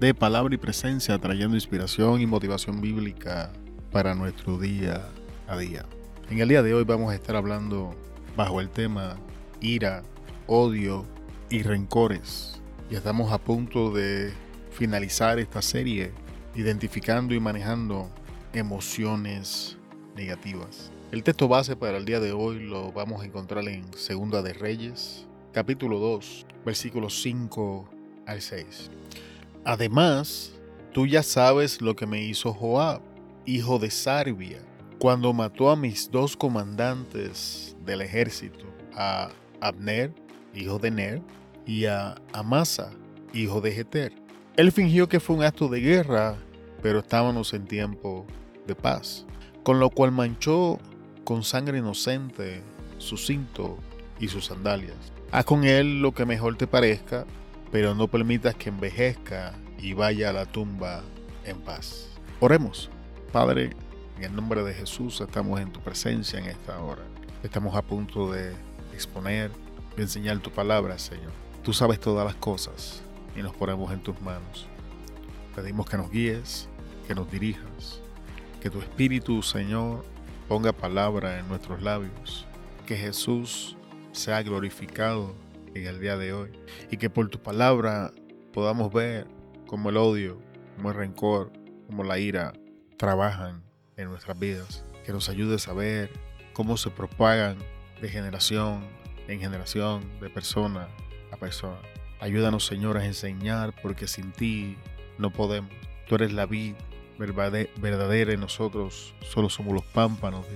de Palabra y Presencia, trayendo inspiración y motivación bíblica para nuestro día a día. En el día de hoy vamos a estar hablando bajo el tema ira, odio y rencores. Y estamos a punto de finalizar esta serie identificando y manejando emociones negativas. El texto base para el día de hoy lo vamos a encontrar en Segunda de Reyes, capítulo 2, versículos 5 al 6. Además, tú ya sabes lo que me hizo Joab, hijo de Sarbia, cuando mató a mis dos comandantes del ejército, a Abner, hijo de Ner, y a Amasa, hijo de Jeter. Él fingió que fue un acto de guerra, pero estábamos en tiempo de paz, con lo cual manchó con sangre inocente su cinto y sus sandalias. Haz con él lo que mejor te parezca, pero no permitas que envejezca y vaya a la tumba en paz. Oremos. Padre, en el nombre de Jesús estamos en tu presencia en esta hora. Estamos a punto de exponer y enseñar tu palabra, Señor. Tú sabes todas las cosas y nos ponemos en tus manos. Pedimos que nos guíes, que nos dirijas, que tu Espíritu, Señor, ponga palabra en nuestros labios, que Jesús sea glorificado en el día de hoy y que por tu palabra podamos ver cómo el odio, como el rencor, como la ira trabajan en nuestras vidas, que nos ayude a ver cómo se propagan de generación en generación, de persona a persona. Ayúdanos, Señor, a enseñar, porque sin ti no podemos. Tú eres la vid verdadera y nosotros solo somos los pámpanos.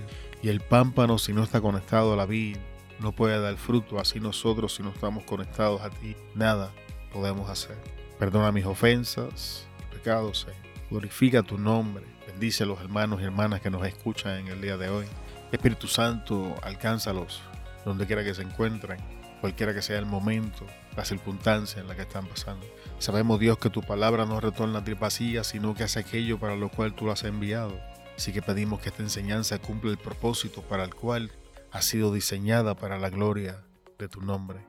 Y el pámpano, si no está conectado a la vid, no puede dar fruto. Así nosotros, si no estamos conectados a ti, nada podemos hacer. Perdona mis ofensas, pecados, Señor. Glorifica tu nombre. Bendice a los hermanos y hermanas que nos escuchan en el día de hoy. Espíritu Santo, alcánzalos donde quiera que se encuentren, cualquiera que sea el momento, la circunstancia en la que están pasando. Sabemos, Dios, que tu palabra no retorna a ti vacía, sino que hace aquello para lo cual tú la has enviado. Así que pedimos que esta enseñanza cumpla el propósito para el cual ha sido diseñada para la gloria de tu nombre.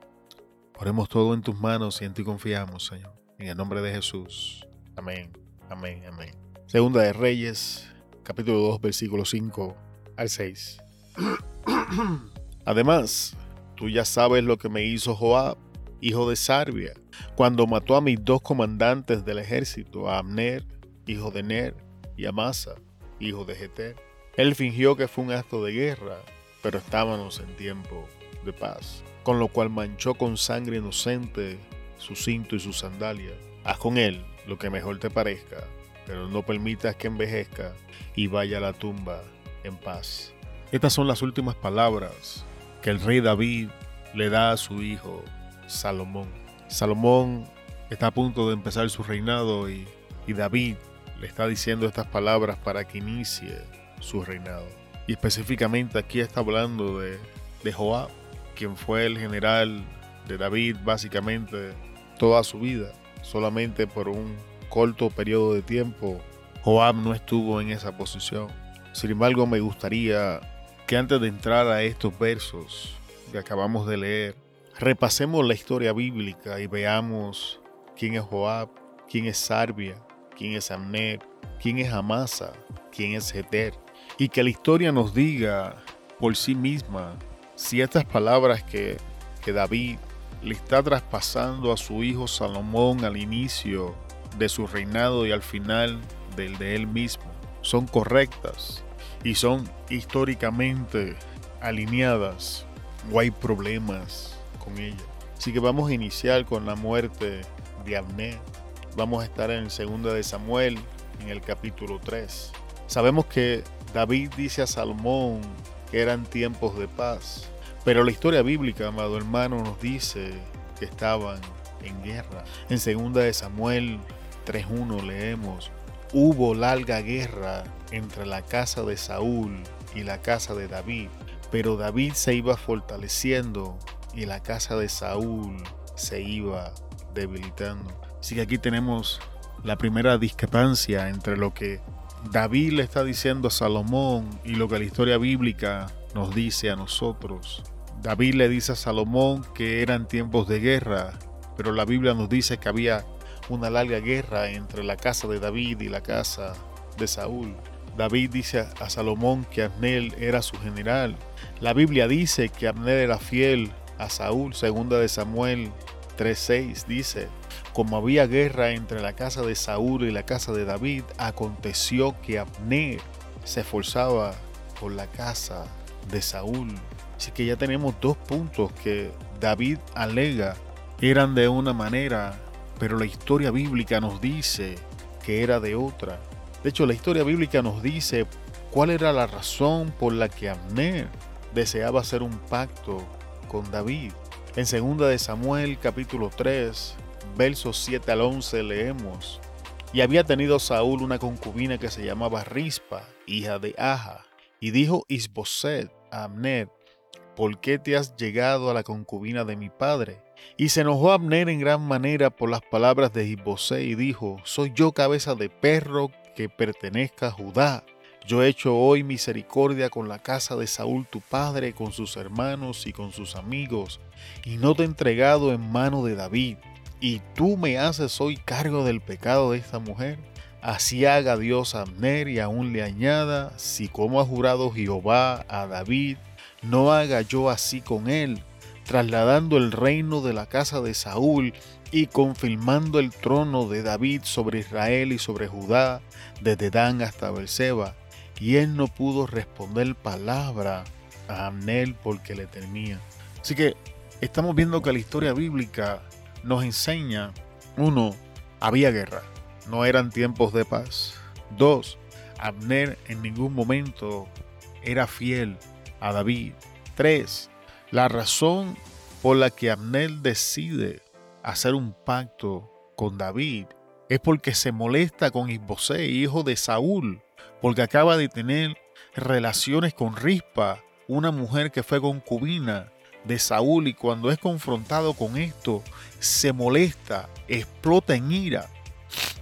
Ponemos todo en tus manos y en ti confiamos, Señor. En el nombre de Jesús. Amén, amén, amén. Segunda de Reyes, capítulo 2, versículo 5 al 6. Además, tú ya sabes lo que me hizo Joab, hijo de Sarbia, cuando mató a mis dos comandantes del ejército, a Abner, hijo de Ner, y a Masa, hijo de Jeter. Él fingió que fue un acto de guerra, pero estábamos en tiempo de paz, con lo cual manchó con sangre inocente su cinto y su sandalia. Haz con él lo que mejor te parezca, pero no permitas que envejezca y vaya a la tumba en paz. Estas son las últimas palabras que el rey David le da a su hijo Salomón. Salomón está a punto de empezar su reinado y, David le está diciendo estas palabras para que inicie su reinado. Y específicamente aquí está hablando de, Joab, quien fue el general de David básicamente toda su vida. Solamente por un corto periodo de tiempo Joab no estuvo en esa posición. Sin embargo, me gustaría que antes de entrar a estos versos que acabamos de leer, repasemos la historia bíblica y veamos quién es Joab, quién es Sarbia, quién es Amner, quién es Amasa, quién es Heter, y que la historia nos diga por sí misma si estas palabras que, que David le está traspasando a su hijo Salomón al inicio de su reinado y al final del de él mismo son correctas y son históricamente alineadas o hay problemas con ellas. Así que vamos a iniciar con la muerte de Abner. Vamos a estar en 2 de Samuel, en el capítulo 3. Sabemos que David dice a Salomón que eran tiempos de paz, pero la historia bíblica, amado hermano, nos dice que estaban en guerra. En 2 de Samuel 3.1 leemos, hubo larga guerra entre la casa de Saúl y la casa de David, pero David se iba fortaleciendo y la casa de Saúl se iba debilitando. Así que aquí tenemos la primera discrepancia entre lo que David le está diciendo a Salomón y lo que la historia bíblica nos dice a nosotros. David le dice a Salomón que eran tiempos de guerra, pero la Biblia nos dice que había una larga guerra entre la casa de David y la casa de Saúl. David dice a Salomón que Abner era su general. La Biblia dice que Abner era fiel a Saúl. Segunda de Samuel 3:6 dice, como había guerra entre la casa de Saúl y la casa de David, aconteció que Abner se esforzaba por la casa de Saúl. Así que ya tenemos dos puntos que David alega eran de una manera, pero la historia bíblica nos dice que era de otra. De hecho, la historia bíblica nos dice cuál era la razón por la que Abner deseaba hacer un pacto con David. En 2 de Samuel capítulo 3, versos 7 al 11 leemos, Y había tenido Saúl una concubina que se llamaba Rispa, hija de Aja, y dijo Isboset a Abner, ¿por qué te has llegado a la concubina de mi padre? Y se enojó Abner en gran manera por las palabras de Isboset y dijo, soy yo cabeza de perro que pertenezca a Judá. Yo he hecho hoy misericordia con la casa de Saúl tu padre, con sus hermanos y con sus amigos, y no te he entregado en mano de David. Y tú me haces hoy cargo del pecado de esta mujer. Así haga Dios a Abner y aún le añada, si como ha jurado Jehová a David, no haga yo así con él, trasladando el reino de la casa de Saúl y confirmando el trono de David sobre Israel y sobre Judá, desde Dan hasta Berseba. Y él no pudo responder palabra a Amnel porque le temía. Así que estamos viendo que la historia bíblica nos enseña, uno, había guerra, no eran tiempos de paz. Dos, Abner en ningún momento era fiel a David. Tres, la razón por la que Abner decide hacer un pacto con David es porque se molesta con Isbosé, hijo de Saúl, porque acaba de tener relaciones con Rispa, una mujer que fue concubina de Saúl y cuando es confrontado con esto, se molesta, explota en ira.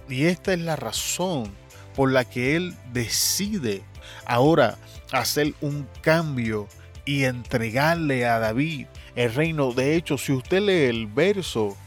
Y esta es la razón por la que él decide ahora hacer un cambio y entregarle a David el reino. De hecho, si usted lee el verso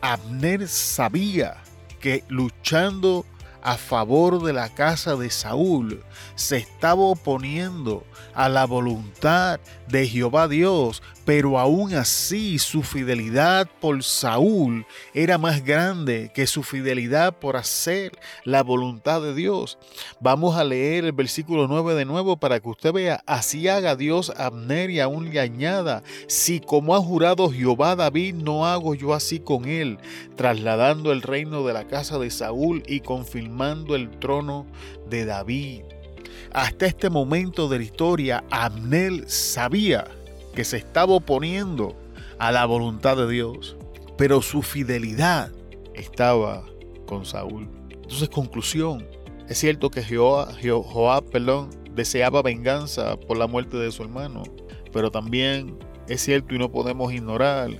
Abner sabía que luchando a favor de la casa de Saúl se estaba oponiendo a la voluntad de Jehová Dios, pero aún así su fidelidad por Saúl era más grande que su fidelidad por hacer la voluntad de Dios. Vamos a leer el versículo 9 de nuevo para que usted vea, así haga Dios a Abner y aún le añada, si como ha jurado Jehová David, no hago yo así con él, trasladando el reino de la casa de Saúl y confirmando el trono de David. Hasta este momento de la historia, Abner sabía que se estaba oponiendo a la voluntad de Dios, pero su fidelidad estaba con Saúl. Entonces, conclusión, es cierto que Joab, perdón, deseaba venganza por la muerte de su hermano, pero también es cierto y no podemos ignorar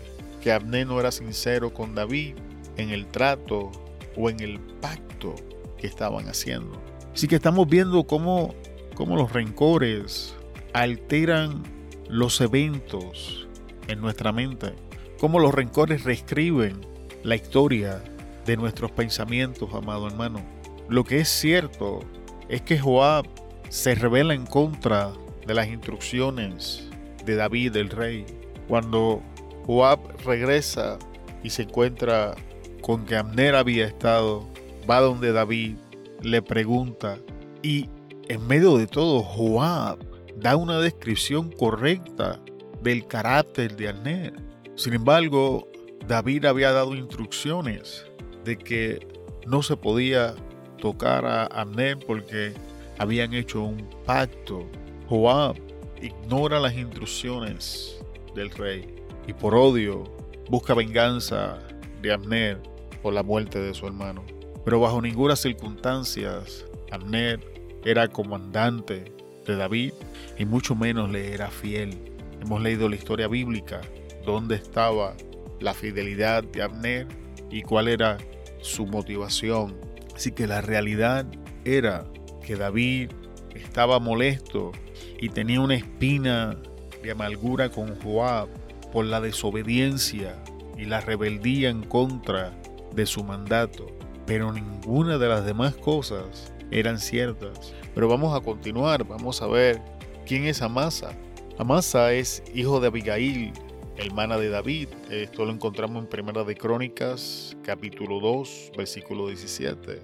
que Abner no era sincero con David en el trato o en el pacto que estaban haciendo. Así que estamos viendo cómo, cómo los rencores alteran los eventos en nuestra mente, cómo los rencores reescriben la historia de nuestros pensamientos, amado hermano. Lo que es cierto es que Joab se revela en contra de las instrucciones de David el rey. Cuando Joab regresa y se encuentra con que Amner había estado, va donde David, le pregunta y en medio de todo Joab da una descripción correcta del carácter de Abner. Sin embargo, David había dado instrucciones de que no se podía tocar a Abner porque habían hecho un pacto. Joab ignora las instrucciones del rey y por odio busca venganza de Abner por la muerte de su hermano. Pero bajo ninguna circunstancia Abner era comandante de David y mucho menos le era fiel. Hemos leído la historia bíblica, dónde estaba la fidelidad de Abner y cuál era su motivación. Así que la realidad era que David estaba molesto y tenía una espina de amargura con Joab por la desobediencia y la rebeldía en contra de su mandato. Pero ninguna de las demás cosas eran ciertas. Pero vamos a continuar, vamos a ver quién es Amasa. Amasa es hijo de Abigail, hermana de David. Esto lo encontramos en Primera de Crónicas, capítulo 2, versículo 17.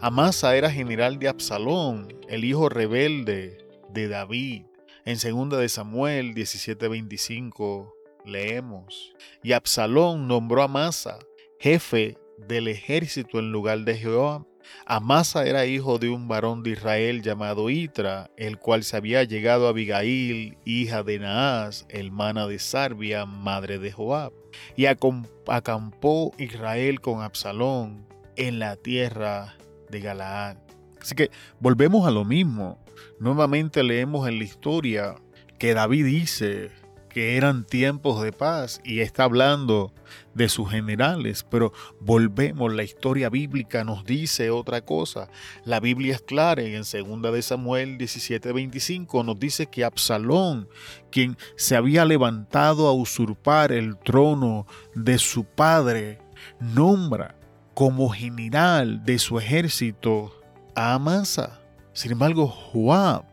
Amasa era general de Absalón, el hijo rebelde de David. En Segunda de Samuel 17:25 leemos, y Absalón nombró a Amasa jefe del ejército en lugar de Jehová Amasa era hijo de un varón de Israel llamado Itra, el cual se había llegado a Abigail, hija de Naas, hermana de Sarbia, madre de Joab. Y acampó Israel con Absalón en la tierra de Galaad. Así que volvemos a lo mismo. Nuevamente leemos en la historia que David dice, que eran tiempos de paz y está hablando de sus generales, pero volvemos, la historia bíblica nos dice otra cosa. La Biblia es clara y en 2 de Samuel 17:25 nos dice que Absalón, quien se había levantado a usurpar el trono de su padre, nombra como general de su ejército a Amasa. Sin embargo, Joab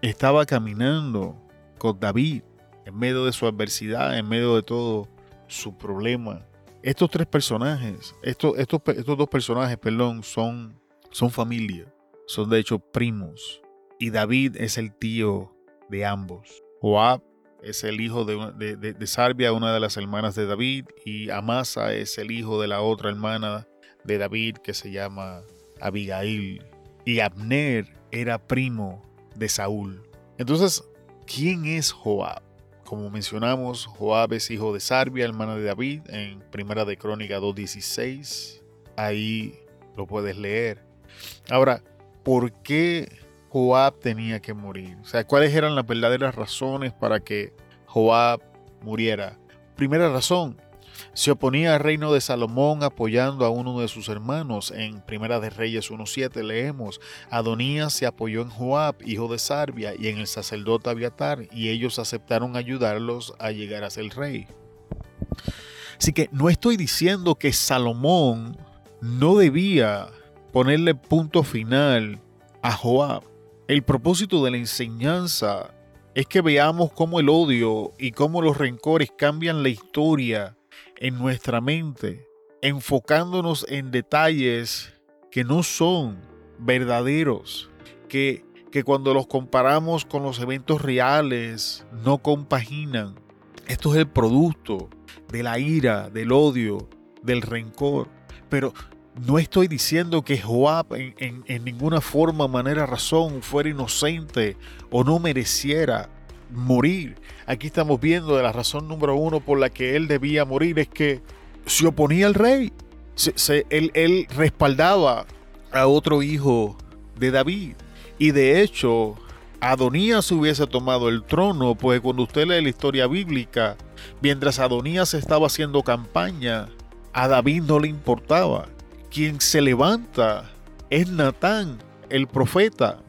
estaba caminando con David en medio de su adversidad, en medio de todo su problema. Estos tres personajes, estos, estos, estos dos personajes, perdón, son, son familia, son de hecho primos. Y David es el tío de ambos. Joab es el hijo de, de, Sarbia, una de las hermanas de David, y Amasa es el hijo de la otra hermana de David que se llama Abigail. Y Abner era primo de Saúl. Entonces, ¿quién es Joab? Como mencionamos, Joab es hijo de Sarbia, hermana de David, en Primera de Crónica 2.16. Ahí lo puedes leer. Ahora, ¿por qué Joab tenía que morir? O sea, ¿cuáles eran las verdaderas razones para que Joab muriera? Primera razón, se oponía al reino de Salomón apoyando a uno de sus hermanos. En Primera de Reyes 1.7 leemos, Adonías se apoyó en Joab, hijo de Sarbia, y en el sacerdote Abiatar, y ellos aceptaron ayudarlos a llegar a ser rey. Así que no estoy diciendo que Salomón no debía ponerle punto final a Joab. El propósito de la enseñanza es que veamos cómo el odio y cómo los rencores cambian la historia en nuestra mente, enfocándonos en detalles que no son verdaderos, que, que cuando los comparamos con los eventos reales no compaginan. Esto es el producto de la ira, del odio, del rencor. Pero no estoy diciendo que Joab en, en, ninguna forma, manera, razón fuera inocente o no mereciera morir. Aquí estamos viendo de la razón número uno por la que él debía morir es que se oponía al rey. él, él respaldaba a otro hijo de David. Y de hecho, Adonías hubiese tomado el trono, pues cuando usted lee la historia bíblica, mientras Adonías estaba haciendo campaña, a David no le importaba. Quien se levanta es Natán, el profeta,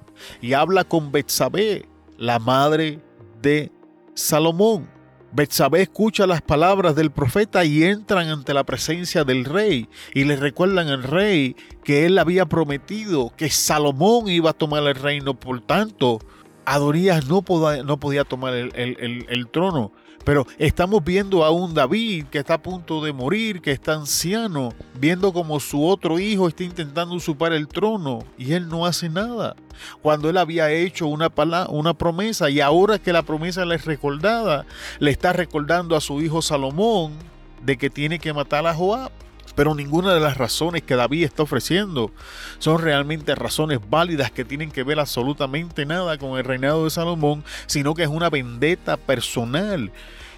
y habla con Betsabé, la madre de Salomón. Betsabé escucha las palabras del profeta y entran ante la presencia del rey y le recuerdan al rey que él había prometido que Salomón iba a tomar el reino. Por tanto, Adonías no podía, no podía tomar el trono. Pero estamos viendo a un David que está a punto de morir, que está anciano, viendo como su otro hijo está intentando usurpar el trono y él no hace nada. Cuando él había hecho una, una promesa y ahora que la promesa le es recordada, le está recordando a su hijo Salomón de que tiene que matar a Joab. Pero ninguna de las razones que David está ofreciendo son realmente razones válidas que tienen que ver absolutamente nada con el reinado de Salomón, sino que es una vendetta personal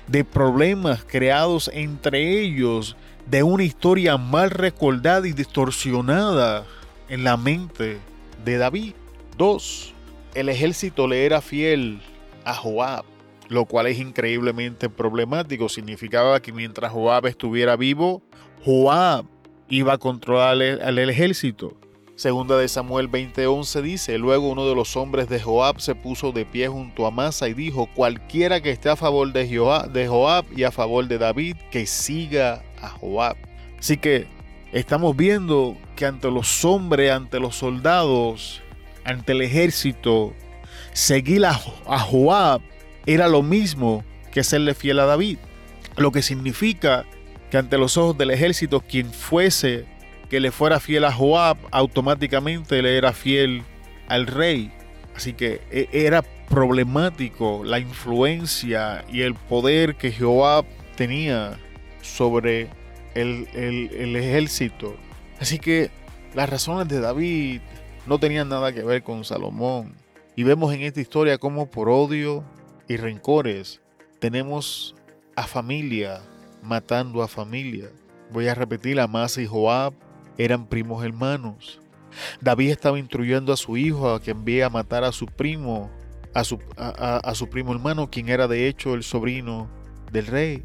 de problemas creados entre ellos de una historia mal recordada y distorsionada en la mente de David. 2. El ejército le era fiel a Joab, lo cual es increíblemente problemático. Significaba que mientras Joab estuviera vivo, Joab iba a controlar al ejército. Segunda de Samuel 20:11 dice, luego uno de los hombres de Joab se puso de pie junto a Masa y dijo, cualquiera que esté a favor de Joab, de Joab y a favor de David, que siga a Joab. Así que estamos viendo que ante los hombres, ante los soldados, ante el ejército, seguir a, a Joab era lo mismo que serle fiel a David. Lo que significa que ante los ojos del ejército, quien fuese que le fuera fiel a Joab, automáticamente le era fiel al rey. Así que e, era problemático la influencia y el poder que Joab tenía sobre el, el, ejército. Así que las razones de David no tenían nada que ver con Salomón. Y vemos en esta historia cómo por odio y rencores tenemos a familia matando a familia. Voy a repetir, Amasa y Joab eran primos hermanos. David estaba instruyendo a su hijo a que envíe a matar a su primo, a su, primo hermano, quien era de hecho el sobrino del rey.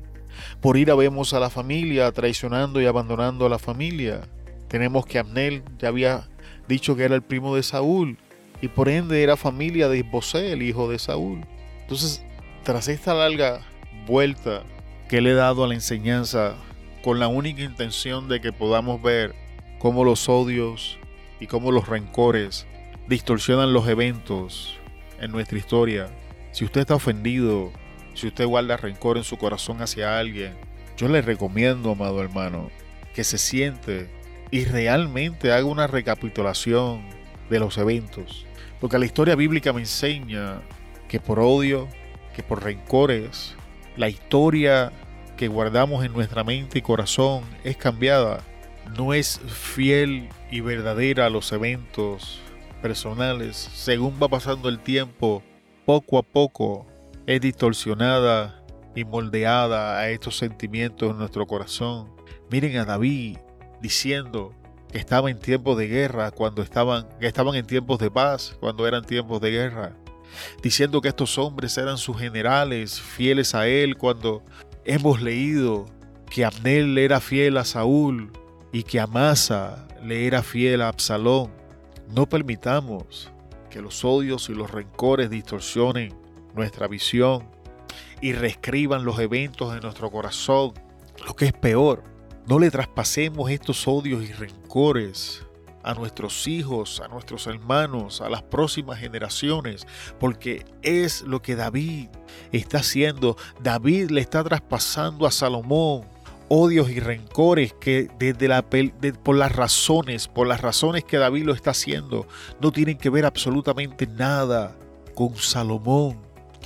Por ira vemos a la familia traicionando y abandonando a la familia. Tenemos que Abnel ya había dicho que era el primo de Saúl y por ende era familia de Isbosé, el hijo de Saúl. Entonces, tras esta larga vuelta que le he dado a la enseñanza con la única intención de que podamos ver cómo los odios y cómo los rencores distorsionan los eventos en nuestra historia. Si usted está ofendido, si usted guarda rencor en su corazón hacia alguien, yo le recomiendo, amado hermano, que se siente y realmente haga una recapitulación de los eventos. Porque la historia bíblica me enseña que por odio, que por rencores, la historia que guardamos en nuestra mente y corazón es cambiada no es fiel y verdadera a los eventos personales, según va pasando el tiempo, poco a poco es distorsionada y moldeada a estos sentimientos en nuestro corazón. Miren a David diciendo que estaba en tiempos de guerra cuando estaban, que estaban en tiempos de paz cuando eran tiempos de guerra. Diciendo que estos hombres eran sus generales, fieles a él cuando hemos leído que Abnel era fiel a Saúl y que Amasa le era fiel a Absalón. No permitamos que los odios y los rencores distorsionen nuestra visión y reescriban los eventos de nuestro corazón. Lo que es peor, no le traspasemos estos odios y rencores a nuestros hijos, a nuestros hermanos, a las próximas generaciones, porque es lo que David está haciendo. David le está traspasando a Salomón odios y rencores que desde la, por las razones, por las razones que David lo está haciendo, no tienen que ver absolutamente nada con Salomón.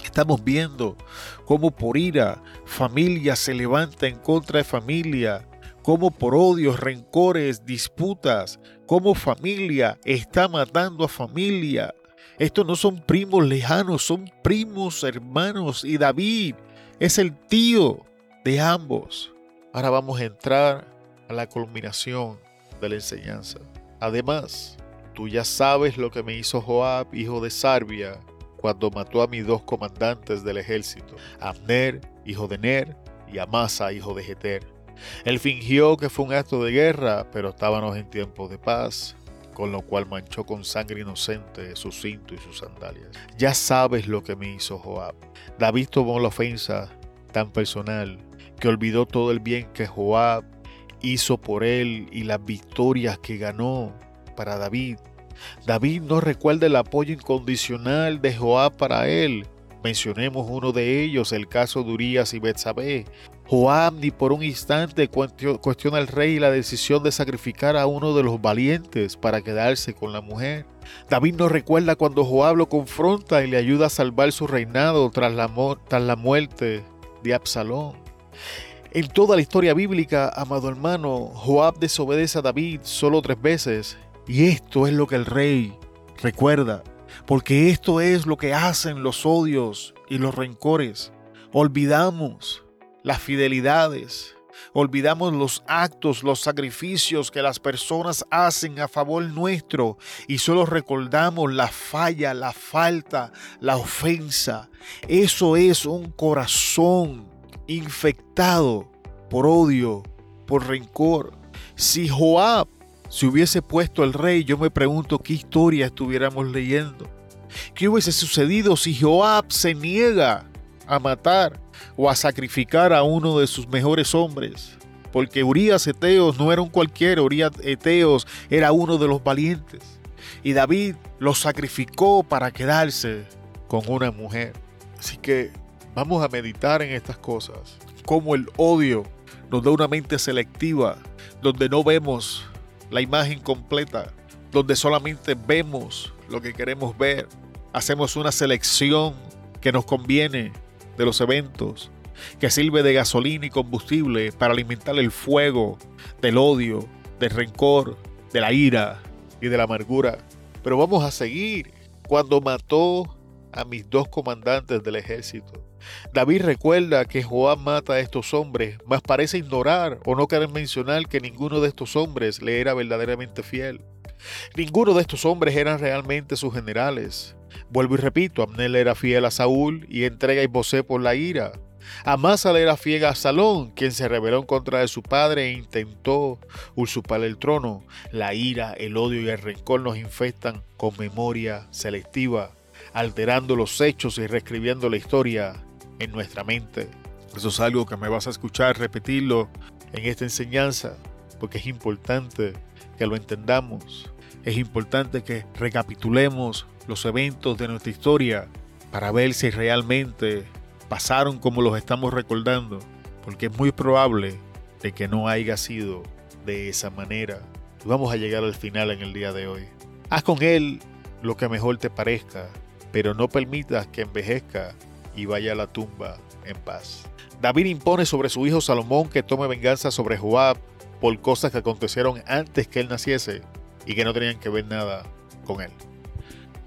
Estamos viendo cómo por ira familia se levanta en contra de familia, cómo por odios, rencores, disputas, cómo familia está matando a familia. Estos no son primos lejanos, son primos hermanos y David es el tío de ambos. Ahora vamos a entrar a la culminación de la enseñanza. Además, tú ya sabes lo que me hizo Joab, hijo de Sarbia, cuando mató a mis dos comandantes del ejército, Abner, hijo de Ner, y Amasa, hijo de Jeter. Él fingió que fue un acto de guerra, pero estábamos en tiempos de paz, con lo cual manchó con sangre inocente su cinto y sus sandalias. Ya sabes lo que me hizo Joab. David tomó la ofensa tan personal que olvidó todo el bien que Joab hizo por él y las victorias que ganó para David. David no recuerda el apoyo incondicional de Joab para él. Mencionemos uno de ellos, el caso de Urias y Betsabé. Joab ni por un instante cuestiona al rey la decisión de sacrificar a uno de los valientes para quedarse con la mujer. David no recuerda cuando Joab lo confronta y le ayuda a salvar su reinado tras la, tras la muerte de Absalón. En toda la historia bíblica, amado hermano, Joab desobedece a David solo tres veces. Y esto es lo que el rey recuerda, porque esto es lo que hacen los odios y los rencores. Olvidamos las fidelidades Olvidamos los actos, los sacrificios que las personas hacen a favor nuestro y solo recordamos la falla, la falta, la ofensa. Eso es un corazón infectado por odio, por rencor. Si Joab se hubiese puesto el rey, yo me pregunto qué historia estuviéramos leyendo. ¿Qué hubiese sucedido si Joab se niega a matar o a sacrificar a uno de sus mejores hombres? Porque Urias Eteos no era un cualquiera, Urias Eteos era uno de los valientes. Y David lo sacrificó para quedarse con una mujer. Así que vamos a meditar en estas cosas. Como el odio nos da una mente selectiva, donde no vemos la imagen completa, donde solamente vemos lo que queremos ver. Hacemos una selección que nos conviene de los eventos, que sirve de gasolina y combustible para alimentar el fuego del odio, del rencor, de la ira y de la amargura. Pero vamos a seguir. Cuando mató a mis dos comandantes del ejército, David recuerda que Joab mata a estos hombres, mas parece ignorar o no querer mencionar que ninguno de estos hombres le era verdaderamente fiel. Ninguno de estos hombres eran realmente sus generales. Vuelvo y repito, Abner era fiel a Saúl y entrega y Bosé por la ira. Amasa era fiel a Salón, quien se rebeló en contra de su padre e intentó usurpar el trono. La ira, el odio y el rencor nos infectan con memoria selectiva, alterando los hechos y reescribiendo la historia en nuestra mente. Eso es algo que me vas a escuchar repetirlo en esta enseñanza, porque es importante que lo entendamos. Es importante que recapitulemos los eventos de nuestra historia para ver si realmente pasaron como los estamos recordando, porque es muy probable de que no haya sido de esa manera. vamos a llegar al final en el día de hoy. Haz con él lo que mejor te parezca, pero no permitas que envejezca y vaya a la tumba en paz. David impone sobre su hijo Salomón que tome venganza sobre Joab por cosas que acontecieron antes que él naciese y que no tenían que ver nada con él.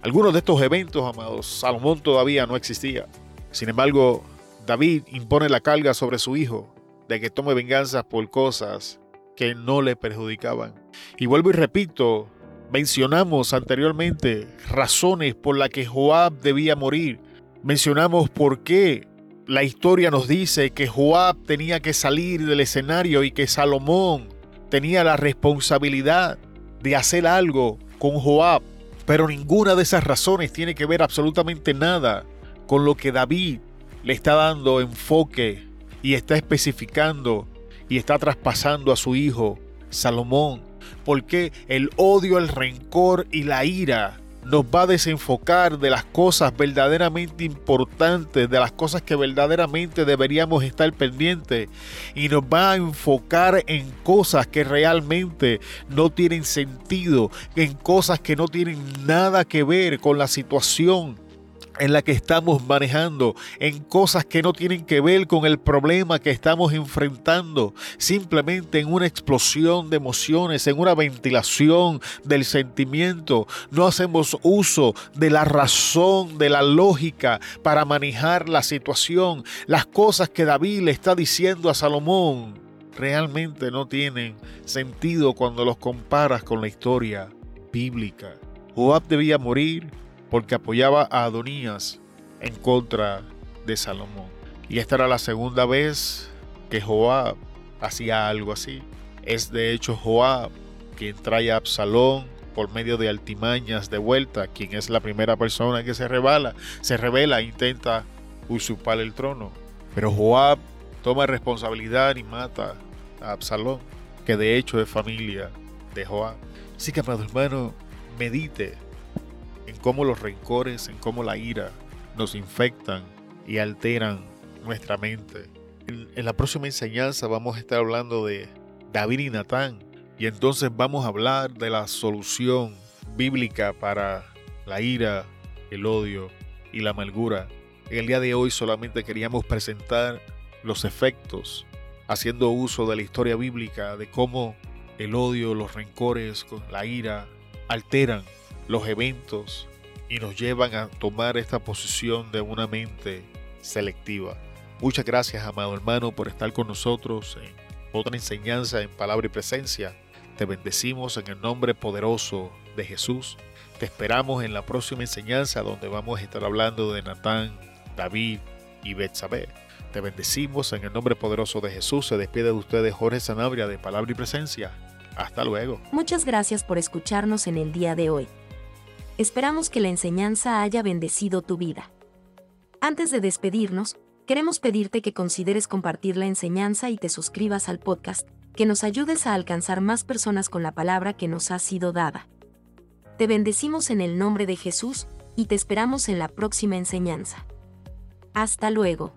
Algunos de estos eventos, amados, Salomón todavía no existía. Sin embargo, David impone la carga sobre su hijo de que tome venganza por cosas que no le perjudicaban. Y vuelvo y repito, mencionamos anteriormente razones por las que Joab debía morir mencionamos por qué la historia nos dice que Joab tenía que salir del escenario y que Salomón tenía la responsabilidad de hacer algo con Joab. Pero ninguna de esas razones tiene que ver absolutamente nada con lo que David le está dando enfoque y está especificando y está traspasando a su hijo Salomón. Porque el odio, el rencor y la ira nos va a desenfocar de las cosas verdaderamente importantes, de las cosas que verdaderamente deberíamos estar pendientes y nos va a enfocar en cosas que realmente no tienen sentido, en cosas que no tienen nada que ver con la situación en la que estamos manejando, en cosas que no tienen que ver con el problema que estamos enfrentando, simplemente en una explosión de emociones, en una ventilación del sentimiento. No hacemos uso de la razón, de la lógica para manejar la situación. Las cosas que David le está diciendo a Salomón realmente no tienen sentido cuando los comparas con la historia bíblica. Joab debía morir porque apoyaba a Adonías en contra de Salomón. Y esta era la segunda vez que Joab hacía algo así. Es de hecho Joab quien trae a Absalón por medio de altimañas de vuelta, quien es la primera persona que se revela, se revela e intenta usurpar el trono. Pero Joab toma responsabilidad y mata a Absalón, que de hecho es familia de Joab. Así que, amado hermano, medite cómo los rencores, en cómo la ira nos infectan y alteran nuestra mente. En, la próxima enseñanza vamos a estar hablando de David y Natán y entonces vamos a hablar de la solución bíblica para la ira, el odio y la amargura. En el día de hoy solamente queríamos presentar los efectos, haciendo uso de la historia bíblica, de cómo el odio, los rencores, la ira alteran los eventos y nos llevan a tomar esta posición de una mente selectiva. Muchas gracias, amado hermano, por estar con nosotros en otra enseñanza en palabra y presencia. Te bendecimos en el nombre poderoso de Jesús. Te esperamos en la próxima enseñanza donde vamos a estar hablando de Natán, David y Betsabé. Te bendecimos en el nombre poderoso de Jesús. Se despide de ustedes Jorge Sanabria de Palabra y Presencia. Hasta luego. Muchas gracias por escucharnos en el día de hoy. Esperamos que la enseñanza haya bendecido tu vida. Antes de despedirnos, queremos pedirte que consideres compartir la enseñanza y te suscribas al podcast, que nos ayudes a alcanzar más personas con la palabra que nos ha sido dada. Te bendecimos en el nombre de Jesús y te esperamos en la próxima enseñanza. Hasta luego.